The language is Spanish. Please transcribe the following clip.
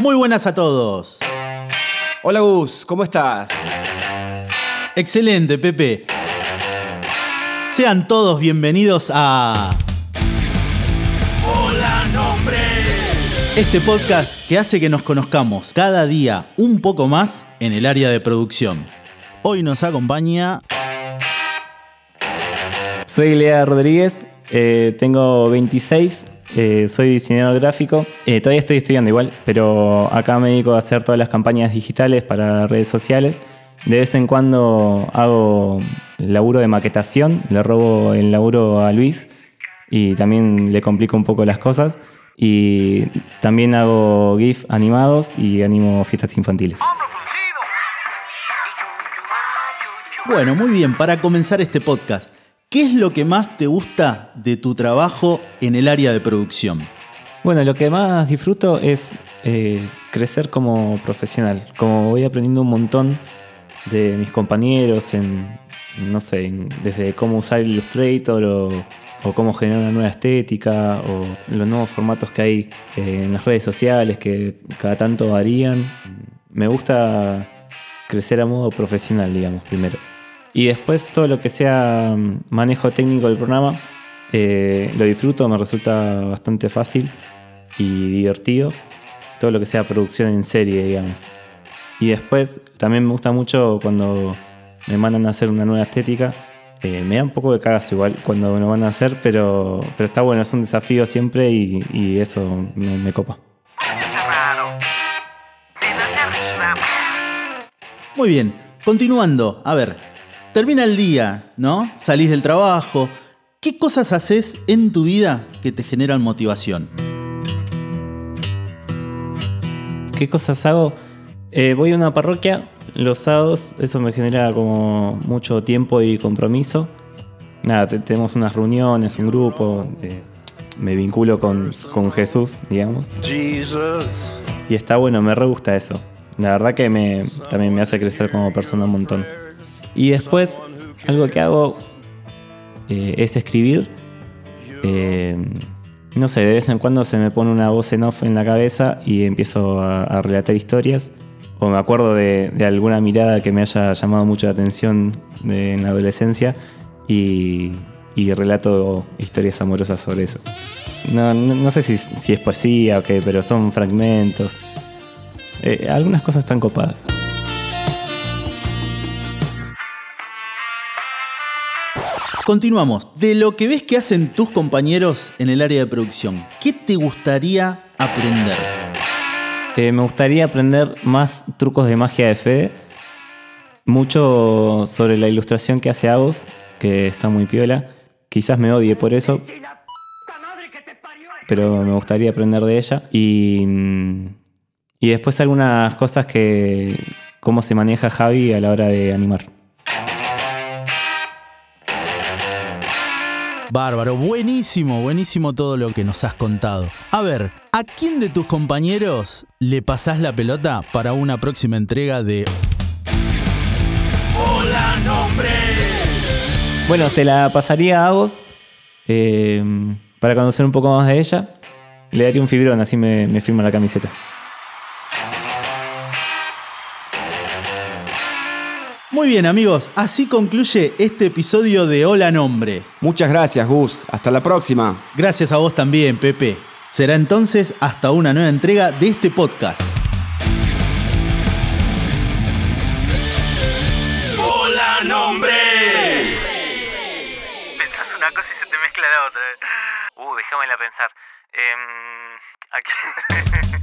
Muy buenas a todos. Hola Gus, ¿cómo estás? Excelente, Pepe. Sean todos bienvenidos a... Hola, nombre. Este podcast que hace que nos conozcamos cada día un poco más en el área de producción. Hoy nos acompaña... Soy Lea Rodríguez, eh, tengo 26, eh, soy diseñador gráfico. Eh, todavía estoy estudiando igual, pero acá me dedico a hacer todas las campañas digitales para redes sociales. De vez en cuando hago laburo de maquetación, le robo el laburo a Luis y también le complico un poco las cosas. Y también hago GIF animados y animo fiestas infantiles. Bueno, muy bien, para comenzar este podcast, ¿qué es lo que más te gusta de tu trabajo en el área de producción? Bueno, lo que más disfruto es eh, crecer como profesional. Como voy aprendiendo un montón de mis compañeros en, no sé, desde cómo usar Illustrator o, o cómo generar una nueva estética o los nuevos formatos que hay eh, en las redes sociales que cada tanto varían. Me gusta crecer a modo profesional, digamos, primero. Y después todo lo que sea mm, manejo técnico del programa, eh, lo disfruto, me resulta bastante fácil y divertido. Todo lo que sea producción en serie, digamos. Y después también me gusta mucho cuando me mandan a hacer una nueva estética. Eh, me da un poco de cagazo igual cuando me lo van a hacer, pero, pero está bueno, es un desafío siempre y, y eso me, me copa. Muy bien, continuando. A ver, termina el día, ¿no? Salís del trabajo. ¿Qué cosas haces en tu vida que te generan motivación? ¿Qué cosas hago? Eh, voy a una parroquia los sábados, eso me genera como mucho tiempo y compromiso. Nada, te- tenemos unas reuniones, un grupo, eh, me vinculo con, con Jesús, digamos. Jesus. Y está bueno, me re gusta eso. La verdad que me, también me hace crecer como persona un montón. Y después, algo que hago eh, es escribir. Eh, no sé, de vez en cuando se me pone una voz en off en la cabeza y empiezo a, relatar historias. O me acuerdo de, alguna mirada que me haya llamado mucho la atención en la adolescencia y, relato historias amorosas sobre eso. No, no, no sé si, si es poesía o qué, pero son fragmentos. Eh, algunas cosas están copadas. Continuamos. De lo que ves que hacen tus compañeros en el área de producción, ¿qué te gustaría aprender? Eh, me gustaría aprender más trucos de magia de Fede. Mucho sobre la ilustración que hace Agos, que está muy piola. Quizás me odie por eso. Pero me gustaría aprender de ella. Y, mm, y después algunas cosas que. cómo se maneja Javi a la hora de animar. Bárbaro, buenísimo, buenísimo todo lo que nos has contado. A ver, ¿a quién de tus compañeros le pasás la pelota para una próxima entrega de Hola, nombre. Bueno, se la pasaría a Agos eh, para conocer un poco más de ella. Le daría un fibrón, así me, me firma la camiseta. Muy bien amigos, así concluye este episodio de Hola Nombre. Muchas gracias Gus, hasta la próxima. Gracias a vos también, Pepe. Será entonces hasta una nueva entrega de este podcast. Hola, nombre. Pensás una cosa y se te mezcla la otra. Uh, déjamela pensar. Em, aquí.